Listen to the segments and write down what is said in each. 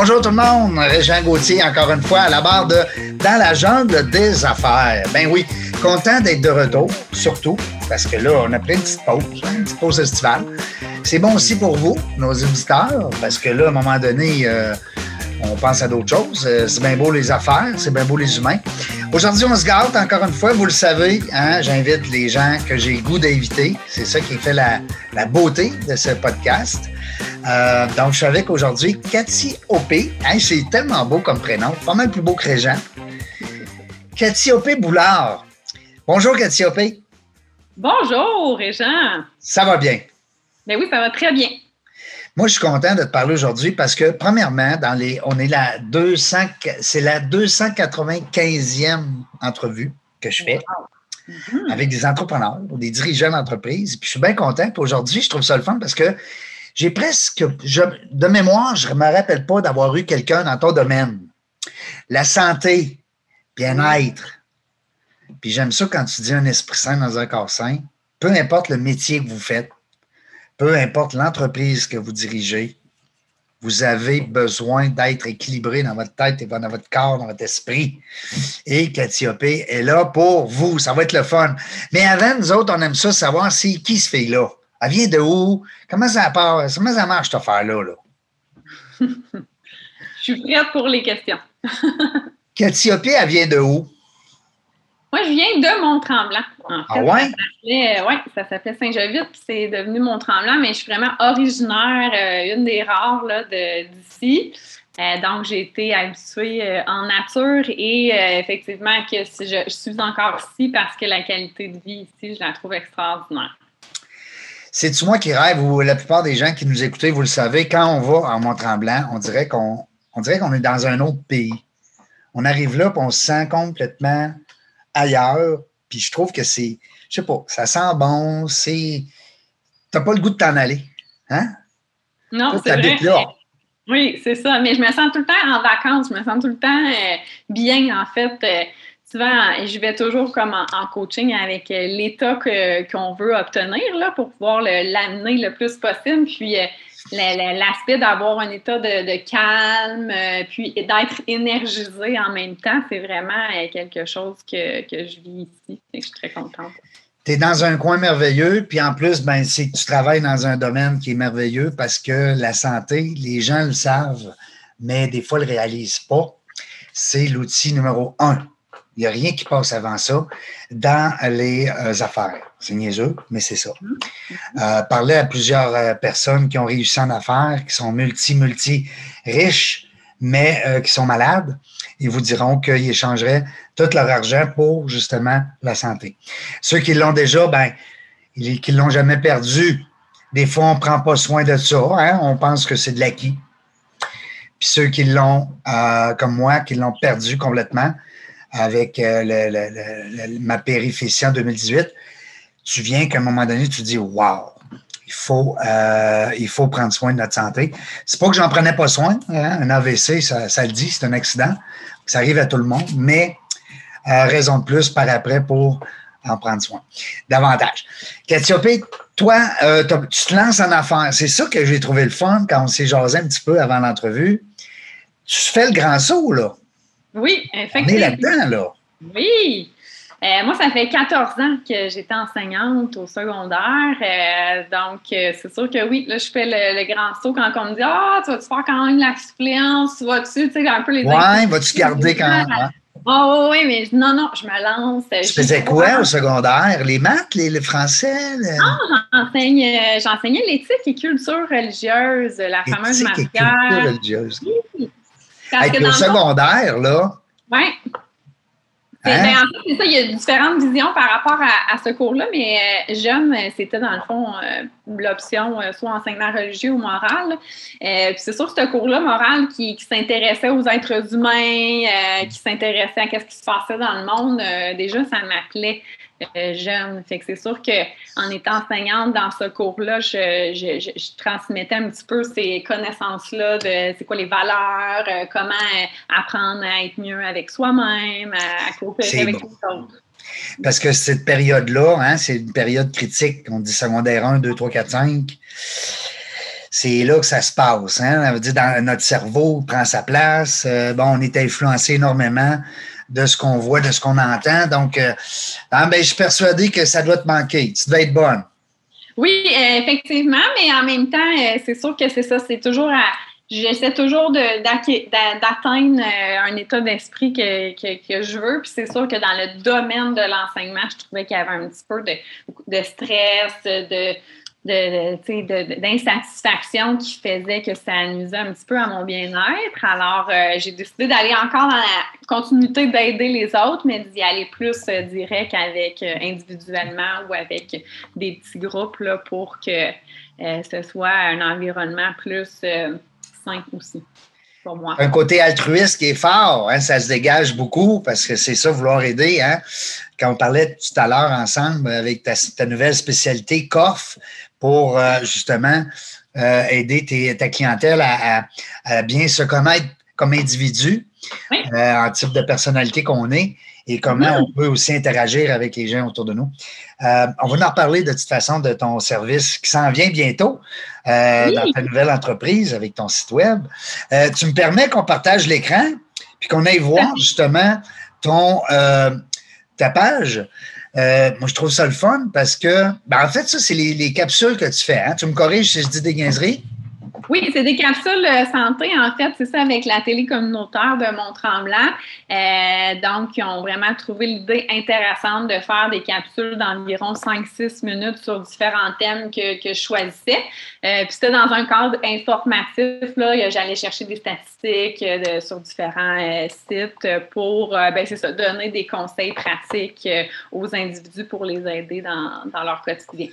Bonjour tout le monde, Régent Gauthier encore une fois à la barre de Dans la jungle des affaires. Ben oui, content d'être de retour, surtout parce que là, on a pris une petite pause, une petite pause estivale. C'est bon aussi pour vous, nos auditeurs, parce que là, à un moment donné, euh, on pense à d'autres choses. Euh, c'est bien beau les affaires, c'est bien beau les humains. Aujourd'hui, on se gâte encore une fois, vous le savez. Hein, J'invite les gens que j'ai goût d'inviter. C'est ça qui fait la, la, beauté de ce podcast. Euh, donc, je suis avec aujourd'hui Cathy Opé. Hein, c'est tellement beau comme prénom, pas mal plus beau que Régent. Cathy Opé Boulard. Bonjour, Cathy Opé. Bonjour, Régent. Ça va bien? Ben oui, ça va très bien. Moi, je suis content de te parler aujourd'hui parce que, premièrement, dans les, on est la 200, c'est la 295e entrevue que je fais avec des entrepreneurs ou des dirigeants d'entreprise. Puis je suis bien content. Puis aujourd'hui, je trouve ça le fun parce que j'ai presque, de mémoire, je ne me rappelle pas d'avoir eu quelqu'un dans ton domaine. La santé, bien-être. Puis j'aime ça quand tu dis un esprit sain dans un corps sain. Peu importe le métier que vous faites, peu importe l'entreprise que vous dirigez, vous avez besoin d'être équilibré dans votre tête et dans votre corps, dans votre esprit. Et Cathyopée est là pour vous. Ça va être le fun. Mais avant, nous autres, on aime ça savoir c'est qui se fait là. Elle vient de où? Comment ça, part, comment ça marche, cette affaire-là? Là? Je suis prête pour les questions. Cathyopée, elle vient de où? Moi, je viens de Mont-Tremblant. ah ouais? Euh, oui, ça s'appelait Saint-Jovite, puis c'est devenu Mont-Tremblant, mais je suis vraiment originaire, euh, une des rares d'ici. Euh, donc, j'ai été habituée en nature et effectivement que je, suis encore ici parce que la qualité de vie ici, je la trouve extraordinaire. C'est-tu moi qui rêve ou la plupart des gens qui nous écoutent, vous le savez, quand on va en Mont-Tremblant, on dirait qu'on on dirait qu'on est dans un autre pays. On arrive là, puis on se sent complètement ailleurs. Puis je trouve que c'est, je sais pas, ça sent bon, c'est. T'as pas le goût de t'en aller. Hein? Non, c'est vrai. Là. Oui, c'est ça. Mais je me sens tout le temps en vacances. Je me sens tout le temps euh, bien, en fait. Euh, souvent, je vais toujours comme en, coaching avec euh, l'état qu'on veut obtenir là, pour pouvoir l'amener le, plus possible. Puis, l'aspect d'avoir un état de, calme, euh, puis d'être énergisé en même temps, c'est vraiment euh, quelque chose que, je vis ici. Et je suis très contente. Tu es dans un coin merveilleux, puis en plus, ben, c'est que tu travailles dans un domaine qui est merveilleux parce que la santé, les gens le savent, mais des fois, ils ne le réalisent pas. C'est l'outil numéro un il n'y a rien qui passe avant ça dans les euh, affaires. C'est niaiseux, mais c'est ça. Mm-hmm. Euh, parler à plusieurs euh, personnes qui ont réussi en affaires, qui sont multi, multi riches, mais qui sont malades, ils vous diront qu'ils échangeraient tout leur argent pour justement la santé. Ceux qui l'ont déjà, ben, qui ne l'ont jamais perdu, des fois, on ne prend pas soin de ça. Hein? On pense que c'est de l'acquis. Puis ceux qui l'ont, comme moi, qui l'ont perdu complètement, avec euh, ma périphétie en 2018, tu viens qu'à un moment donné, tu dis Wow, il faut, euh, il faut prendre soin de notre santé. C'est pas que j'en prenais pas soin. Hein, un AVC, ça, le dit, c'est un accident. Ça arrive à tout le monde, mais euh, raison de plus par après pour en prendre soin davantage. Cathyopée, toi, tu te lances en affaires. C'est ça que j'ai trouvé le fun quand on s'est jasé un petit peu avant l'entrevue. Tu fais le grand saut, là. Oui, effectivement. On est là-dedans, là. Oui. Euh, moi, ça fait 14 ans que j'étais enseignante au secondaire. Euh, donc, euh, c'est sûr que oui, là, je fais le, grand saut quand on me dit Ah, tu vas-tu faire quand même la suppléance? Tu vas-tu, tu sais, un peu les. Ouais, vas-tu garder quand même? Hein? Oh, oui, mais non, non, je me lance. Tu faisais quoi au secondaire? Les maths, les, le français? Ah, j'enseignais l'éthique et culture religieuse, la fameuse matière. Et culture religieuse. Oui. Avec le secondaire, là. Oui. Hein? Ben, en fait, c'est ça, il y a différentes visions par rapport à, ce cours-là, mais euh, jeune, c'était dans le fond euh, l'option euh, soit enseignement religieux ou moral. puis c'est sûr que ce cours-là, moral, qui, qui s'intéressait aux êtres humains, qui s'intéressait à ce qui se passait dans le monde, déjà, ça m'appelait. Euh, jeune. Fait que c'est sûr qu'en étant enseignante dans ce cours-là, je, transmettais un petit peu ces connaissances-là de c'est quoi les valeurs, euh, comment apprendre à être mieux avec soi-même, à, coopérer avec les autres. Parce que cette période-là, hein, c'est une période critique, on dit secondaire 1, 2, 3, 4, 5 c'est là que ça se passe. Hein? Ça veut dire dans notre cerveau prend sa place. Euh, bon, on est influencé énormément de ce qu'on voit, de ce qu'on entend. Donc, euh, ah, ben, je suis persuadé que ça doit te manquer. Tu dois être bonne. Oui, effectivement, mais en même temps, c'est sûr que c'est ça. C'est toujours à j'essaie toujours d'atteindre euh, un état d'esprit que, que, je veux. Puis c'est sûr que dans le domaine de l'enseignement, je trouvais qu'il y avait un petit peu de, de stress, de, d'insatisfaction qui faisait que ça nuisait un petit peu à mon bien-être. Alors, euh, j'ai décidé d'aller encore dans la continuité d'aider les autres, mais d'y aller plus euh, direct avec individuellement ou avec des petits groupes là, pour que ce soit un environnement plus aussi. Pour moi. Un côté altruiste qui est fort, hein, ça se dégage beaucoup parce que c'est ça, vouloir aider. Hein. Quand on parlait tout à l'heure ensemble avec ta, nouvelle spécialité, COF, pour euh, justement euh, aider ta clientèle à, bien se connaître comme individu, euh, en type de personnalité qu'on est et comment on peut aussi interagir avec les gens autour de nous. On va en reparler de toute façon de ton service qui s'en vient bientôt dans ta nouvelle entreprise avec ton site web. Tu me permets qu'on partage l'écran puis qu'on aille voir justement ton ta page. Moi, je trouve ça le fun parce que, ben, en fait, ça, c'est les, capsules que tu fais. Hein. Tu me corriges si je dis des gaineries? Oui, c'est des capsules euh, santé, en fait, c'est ça avec la télé communautaire de Mont-Tremblant. Euh, donc, ils ont vraiment trouvé l'idée intéressante de faire des capsules d'environ 5-6 minutes sur différents thèmes que, que je choisissais. Euh, puis c'était dans un cadre informatif, là, j'allais chercher des statistiques sur différents sites pour, ben, c'est ça, donner des conseils pratiques aux individus pour les aider dans, dans leur quotidien.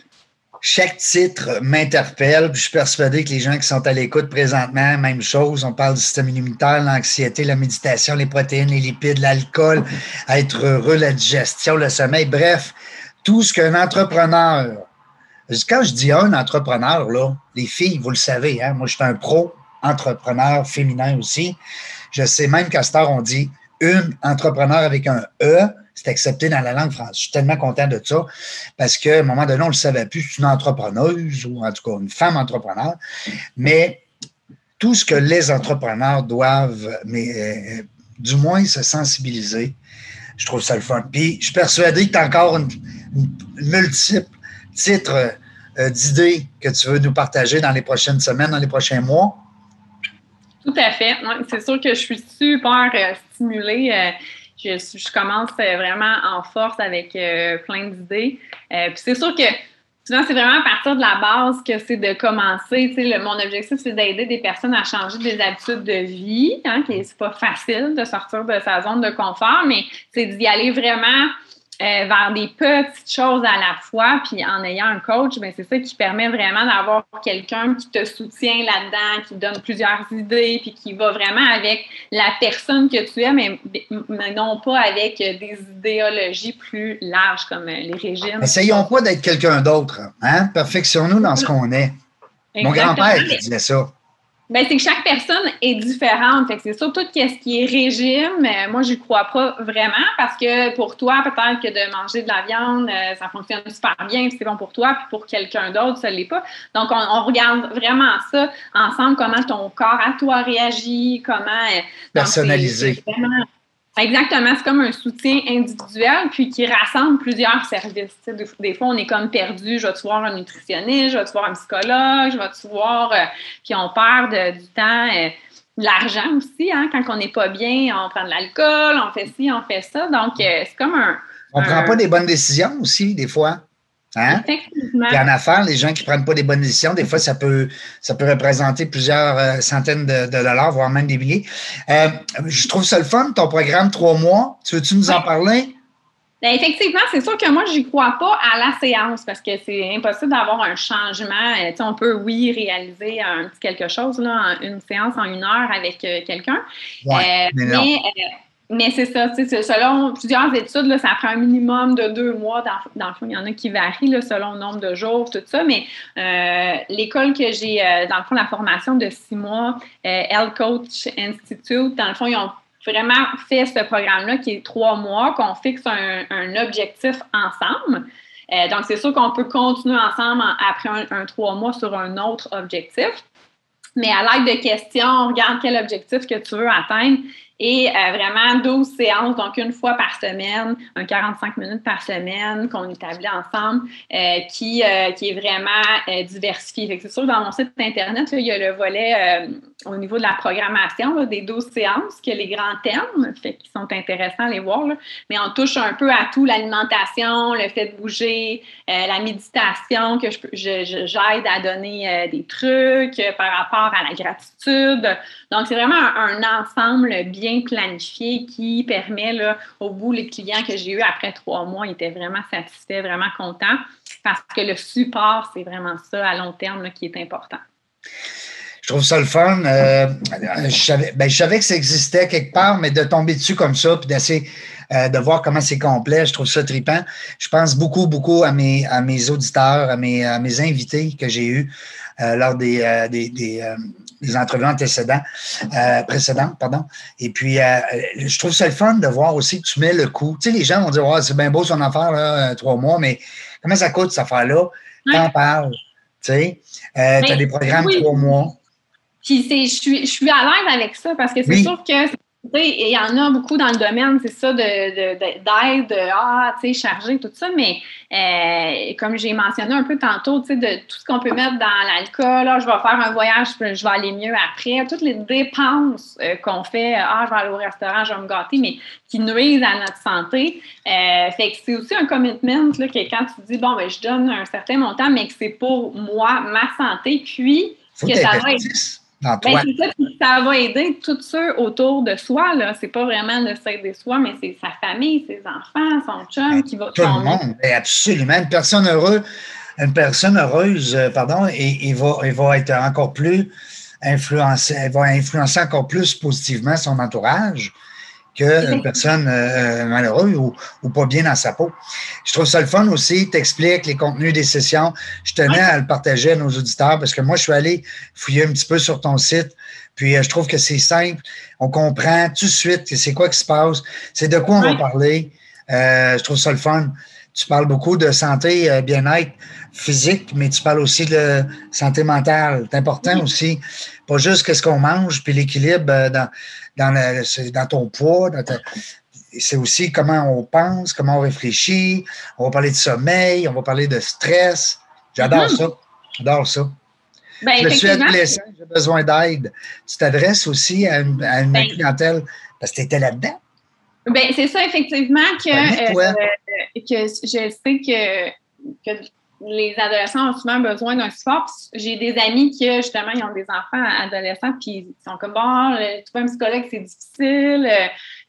Chaque titre m'interpelle. Je suis persuadé que les gens qui sont à l'écoute présentement, même chose. On parle du système immunitaire, l'anxiété, la méditation, les protéines, les lipides, l'alcool, être heureux, la digestion, le sommeil. Bref, tout ce qu'un entrepreneur. Quand je dis un entrepreneur, les filles, vous le savez, hein, moi, je suis un pro entrepreneur féminin aussi. Je sais même qu'à cette on dit une entrepreneur avec un E c'est accepté dans la langue française. Je suis tellement content de ça parce qu'à un moment donné, on ne le savait plus, c'est une entrepreneuse ou en tout cas une femme entrepreneur. Mais tout ce que les entrepreneurs doivent, mais euh, du moins se sensibiliser, je trouve ça le fun. Puis je suis persuadé que tu as encore une, multiple titres euh, d'idées que tu veux nous partager dans les prochaines semaines, dans les prochains mois. Tout à fait. c'est sûr que je suis super euh, stimulée je, commence euh, vraiment en force avec euh, plein d'idées. Euh, puis c'est sûr que c'est vraiment à partir de la base que c'est de commencer. Mon objectif, c'est d'aider des personnes à changer des habitudes de vie, hein, qui c'est pas facile de sortir de sa zone de confort, mais c'est d'y aller vraiment euh, vers des petites choses à la fois, puis en ayant un coach, ben c'est ça qui permet vraiment d'avoir quelqu'un qui te soutient là-dedans, qui donne plusieurs idées, puis qui va vraiment avec la personne que tu es, mais, non pas avec des idéologies plus larges comme les régimes. Essayons pas d'être quelqu'un d'autre. Hein? Perfectionnons-nous dans ce qu'on est. Mon grand-père disait ça. Ben, c'est que chaque personne est différente. Fait que c'est surtout ce qui est régime. Euh, moi, je crois pas vraiment parce que pour toi, peut-être que de manger de la viande, euh, ça fonctionne super bien, c'est bon pour toi, puis pour quelqu'un d'autre, ça l'est pas. Donc, on, regarde vraiment ça ensemble, comment ton corps à toi réagit, comment. Euh, Personnalisé. Exactement, c'est comme un soutien individuel puis qui rassemble plusieurs services. Des, fois, on est comme perdu. Je vais-tu voir un nutritionniste, je vais-tu voir un psychologue, je vais-tu voir. Euh, puis on perd du temps, euh, de l'argent aussi. Hein, quand on n'est pas bien, on prend de l'alcool, on fait ci, on fait ça. Donc, euh, c'est comme un. On ne prend pas des bonnes décisions aussi, des fois. Hein? Effectivement. en affaires, les gens qui ne prennent pas des bonnes décisions, des fois, ça peut, ça peut représenter plusieurs euh, centaines de, dollars, voire même des milliers. Euh, je trouve ça le fun, ton programme trois mois. Tu veux-tu nous en parler? Ben, effectivement, c'est sûr que moi, je n'y crois pas à la séance parce que c'est impossible d'avoir un changement. Euh, on peut, oui, réaliser un petit quelque chose, là, une séance en une heure avec quelqu'un. mais, mais c'est ça, selon plusieurs études, ça prend un minimum de deux mois. Dans, le fond, il y en a qui varient selon le nombre de jours, tout ça. Mais euh, l'école que j'ai, euh, dans le fond, la formation de six mois, euh, Health Coach Institute, dans le fond, ils ont vraiment fait ce programme-là qui est trois mois, qu'on fixe un, objectif ensemble. donc, c'est sûr qu'on peut continuer ensemble après un, trois mois sur un autre objectif. Mais à l'aide de questions, on regarde quel objectif que tu veux atteindre et euh, vraiment 12 séances, donc une fois par semaine, un 45 minutes par semaine qu'on établit ensemble, euh, qui, euh, qui est vraiment diversifié. C'est sûr, dans mon site Internet, il y a le volet au niveau de la programmation des 12 séances, qui a les grands thèmes, qui sont intéressants à les voir, mais on touche un peu à tout, l'alimentation, le fait de bouger, la méditation, que j'aide je, j'aide à donner des trucs par rapport à la gratitude. Donc, c'est vraiment un ensemble bien planifié qui permet, là, au bout, les clients que j'ai eus après trois mois étaient vraiment satisfaits, vraiment contents parce que le support, c'est vraiment ça à long terme qui est important. Je trouve ça le fun. Euh, je, savais, ben, je, savais, que ça existait quelque part, mais de tomber dessus comme ça, puis d'essayer euh, de voir comment c'est complet, je trouve ça trippant. Je pense beaucoup, beaucoup à mes, à mes auditeurs, à mes, à mes invités que j'ai eus euh, lors des, des, les entrevues antécédents, euh, précédentes, pardon. Et puis, euh, je trouve ça le fun de voir aussi que tu mets le coup. Tu sais, les gens vont dire, c'est bien beau son affaire, là, euh, trois mois, mais comment ça coûte, cette affaire-là? T'en parles. Tu sais, tu as des programmes trois mois. Puis, je suis, je suis à l'aise avec ça parce que c'est sûr que il y en a beaucoup dans le domaine, c'est ça, d'aide, de, de, ah, tu sais, chargé, tout ça, mais euh, comme j'ai mentionné un peu tantôt, tu sais, de tout ce qu'on peut mettre dans l'alcool, ah, je vais faire un voyage, je vais aller mieux après, toutes les dépenses euh, qu'on fait, ah, je vais aller au restaurant, je vais me gâter, mais qui nuisent à notre santé. Euh, fait que c'est aussi un commitment, là, que quand tu dis, bon, ben, je donne un certain montant, mais que c'est pour moi, ma santé, puis que ça va être ben, ça, va aider tous ceux autour de soi. Ce n'est pas vraiment de s'aider soi, mais c'est sa famille, ses enfants, son chum ben, qui va Tout le monde, ben, absolument. Une personne heureuse, une personne heureuse, euh, pardon, et, va, va être encore plus influencée, elle va influencer encore plus positivement son entourage qu'une personne euh, euh, malheureuse ou, pas bien dans sa peau. Je trouve ça le fun aussi, t'expliques les contenus des sessions. Je tenais à le partager à nos auditeurs parce que moi, je suis allé fouiller un petit peu sur ton site, puis euh, je trouve que c'est simple. On comprend tout de suite c'est quoi qui se passe, c'est de quoi on va parler. je trouve ça le fun. Tu parles beaucoup de santé, bien-être physique, mais tu parles aussi de santé mentale. C'est important aussi. Pas juste ce qu'on mange, puis l'équilibre dans dans, dans ton poids, c'est aussi comment on pense, comment on réfléchit. On va parler de sommeil, on va parler de stress. J'adore mm-hmm. ça. J'adore ça. Ben, je suis adolescent, j'ai besoin d'aide. Tu t'adresses aussi à une, ben clientèle parce que tu étais là-dedans. Ben, c'est ça, effectivement, que, euh, que je sais que, que les adolescents ont souvent besoin d'un support. J'ai des amis qui, justement, ils ont des enfants adolescents, puis ils sont comme, bon, trouver un psychologue, c'est difficile.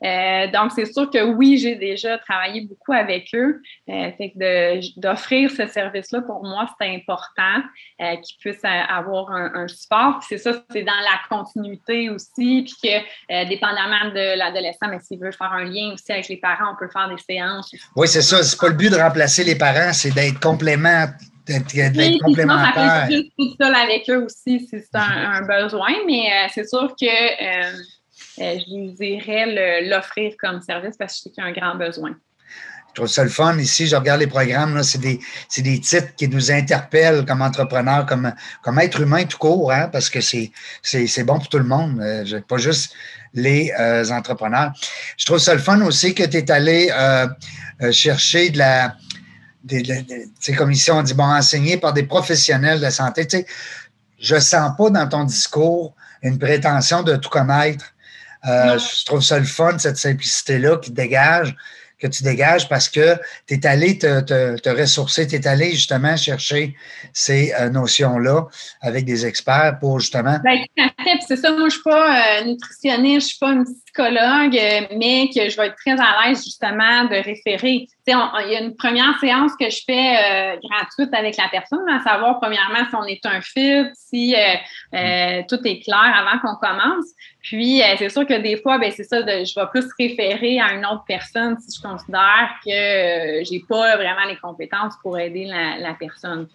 Euh, donc, c'est sûr que oui, j'ai déjà travaillé beaucoup avec eux. Euh, fait que d'offrir ce service-là, pour moi, c'est important euh, qu'ils puissent avoir un, support. c'est ça, c'est dans la continuité aussi, puis que, dépendamment de l'adolescent, mais s'il veut faire un lien aussi avec les parents, on peut faire des séances. Oui, c'est ça. C'est pas le but de remplacer les parents, c'est d'être complément d'être complémentaire. juste tout seul avec eux aussi si c'est un, besoin, mais c'est sûr que euh, je dirais l'offrir comme service parce que je sais qu'il y a un grand besoin. Je trouve ça le fun. Ici, je regarde les programmes, c'est des, des, titres qui nous interpellent comme entrepreneurs, comme, comme être humain tout court, hein, parce que c'est bon pour tout le monde, euh, pas juste les euh, entrepreneurs. Je trouve ça le fun aussi que tu es allé chercher de la. sais, comme ici, on dit, bon, enseigné par des professionnels de la santé. je ne sens pas dans ton discours une prétention de tout connaître euh, je trouve ça le fun, cette simplicité-là qui dégage, que tu dégages parce que tu es allé te, te, ressourcer, tu es allé justement chercher ces euh, notions-là avec des experts pour justement. Bien, tout à fait. C'est ça, moi, je ne suis pas euh, nutritionniste, je ne suis pas une psychologue, mais que je vais être très à l'aise justement de référer. il y a une première séance que je fais gratuite avec la personne, à savoir premièrement si on est un fit, si tout est clair avant qu'on commence. Puis, euh, c'est sûr que des fois, ben, c'est ça, de, je vais plus référer à une autre personne si je considère que je euh, j'ai pas vraiment les compétences pour aider la, personne.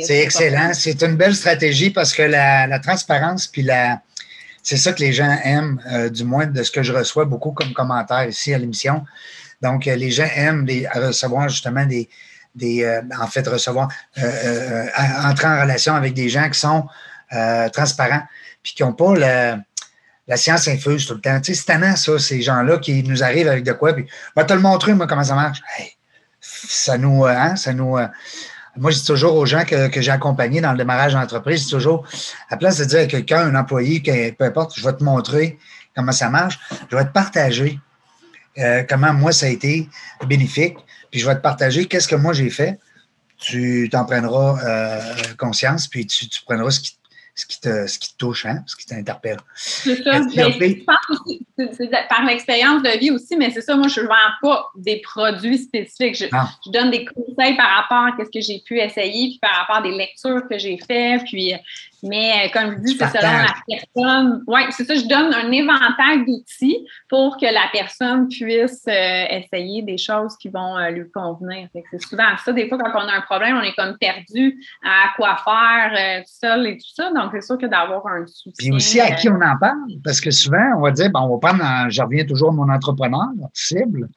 C'est excellent. C'est une belle stratégie parce que la, transparence, puis la, c'est ça que les gens aiment, euh, du moins de ce que je reçois beaucoup comme commentaires ici à l'émission. Donc, les gens aiment recevoir justement des, des en fait, recevoir, entrer en relation avec des gens qui sont euh, transparents, puis qui n'ont pas la science infuse tout le temps. Tu sais, c'est tannant, ça, ces gens-là qui nous arrivent avec de quoi, puis va te le montrer, moi, comment ça marche. ça nous. Hein, ça nous moi, je dis toujours aux gens que, j'ai accompagnés dans le démarrage d'entreprise, je dis toujours, à place de dire à quelqu'un, un employé, peu importe, je vais te montrer comment ça marche, je vais te partager euh, comment moi ça a été bénéfique, puis je vais te partager qu'est-ce que moi j'ai fait. Tu t'en prendras euh, conscience, puis tu, tu prendras ce qui, ce qui te, ce qui te touche, hein, ce qui t'interpelle. C'est ça. Ben, je pense aussi, c'est par l'expérience de vie aussi, mais c'est ça, moi, je ne vends pas des produits spécifiques. Je, je donne des conseils par rapport à ce que j'ai pu essayer, puis par rapport à des lectures que j'ai faites, puis mais euh, comme je dis, c'est selon la personne. Oui, c'est ça, je donne un éventail d'outils pour que la personne puisse euh, essayer des choses qui vont euh, lui convenir. C'est souvent ça. Des fois, quand on a un problème, on est comme perdu à quoi faire seul et tout ça. Donc, c'est sûr que d'avoir un soutien. Puis aussi, à qui on en parle? Parce que souvent, on va dire, bon, on va prendre, je reviens toujours à mon entrepreneur cible.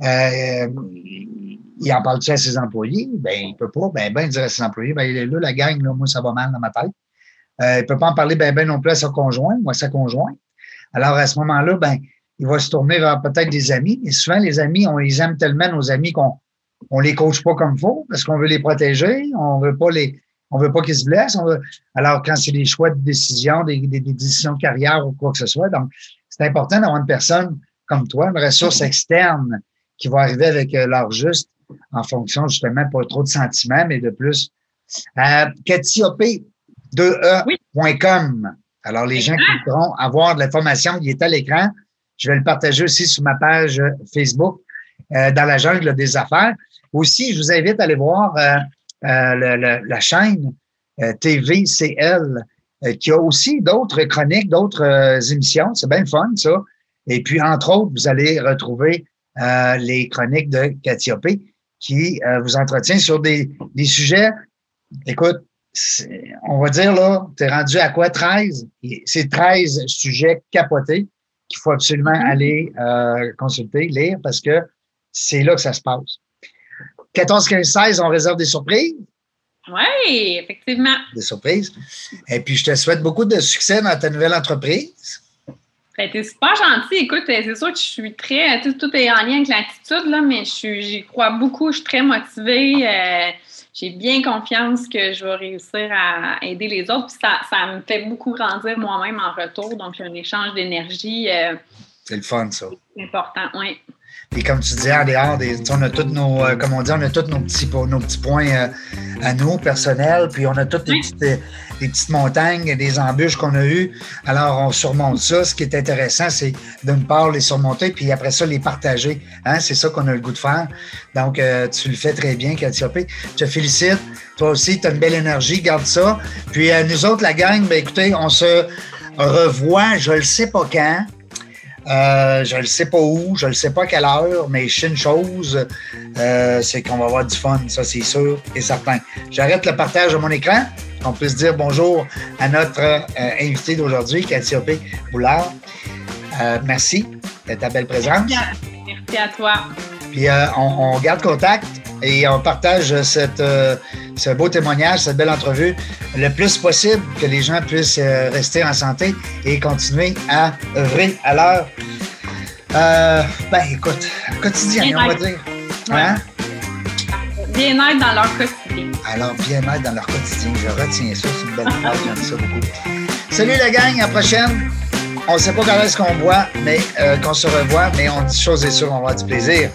il en parle-tu à ses employés? Ben, il peut pas. Ben, ben, dire à ses employés, ben, là, la gang, là, moi, ça va mal dans ma tête. Euh, il ne peut pas en parler ben, ben non plus à sa conjointe ou à sa conjointe. Alors, à ce moment-là, ben, il va se tourner vers peut-être des amis. Et souvent, les amis, on les aime tellement, nos amis, qu'on on les coach pas comme faut parce qu'on veut les protéger. On veut pas les, on veut pas qu'ils se blessent. alors, quand c'est des choix de décision, des, des, décisions de carrière ou quoi que ce soit, donc, c'est important d'avoir une personne comme toi, une ressource externe qui va arriver avec euh, l'heure juste en fonction justement pas trop de sentiments, mais de plus. Euh, Cathy 2e.com. Alors, les gens qui voudront avoir de l'information, il est à l'écran. Je vais le partager aussi sur ma page Facebook euh, dans la jungle des affaires. Aussi, je vous invite à aller voir euh, euh, la chaîne TVCL qui a aussi d'autres chroniques, d'autres émissions. C'est bien fun, ça. Et puis, entre autres, vous allez retrouver les chroniques de P qui vous entretient sur des, des sujets. Écoute, on va dire, là, tu es rendu à quoi? 13? C'est 13 sujets capotés qu'il faut absolument mm-hmm. aller euh, consulter, lire, parce que c'est là que ça se passe. 14, 15, 16, on réserve des surprises. Oui, effectivement. Des surprises. Et puis, je te souhaite beaucoup de succès dans ta nouvelle entreprise. Ben, t'es super gentil. Écoute, c'est sûr que je suis très. Tout, est en lien avec l'attitude, là, mais j'y crois beaucoup. Je suis très motivée. Euh, j'ai bien confiance que je vais réussir à aider les autres. Puis ça, ça me fait beaucoup grandir moi-même en retour. Donc, un échange d'énergie. Euh, c'est le fun, ça. C'est important, oui. Et comme tu disais, en dehors, des, on a tous nos, euh, comme on dit, on a tous nos petits, nos petits points euh, à nous, personnels, puis on a toutes des, petites, des petites montagnes, des embûches qu'on a eues. Alors, on surmonte ça. Ce qui est intéressant, c'est d'une part les surmonter, puis après ça, les partager. Hein? C'est ça qu'on a le goût de faire. Donc, euh, tu le fais très bien, Katia Je te félicite. Toi aussi, tu as une belle énergie, garde ça. Puis, nous autres, la gang, ben, écoutez, on se revoit, je ne sais pas quand. Euh, je ne sais pas où, je ne sais pas à quelle heure, mais je sais une chose, euh, c'est qu'on va avoir du fun, ça c'est sûr et certain. J'arrête le partage de mon écran, qu'on puisse dire bonjour à notre euh, invité d'aujourd'hui, Katia P. Boulard. merci de ta belle présence. Merci à toi. Puis on garde contact et on partage cette, euh, ce beau témoignage, cette belle entrevue, le plus possible que les gens puissent euh, rester en santé et continuer à œuvrer à leur, euh, ben écoute, quotidien, on va dire. Hein? Bien-être dans leur quotidien. Alors, bien-être dans leur quotidien, je retiens ça, c'est une belle phrase, j'aime ça beaucoup. Salut la gang, à la prochaine. On ne sait pas quand est-ce qu'on voit, mais qu'on se revoit, mais on dit chose et sûre, on va avoir du plaisir.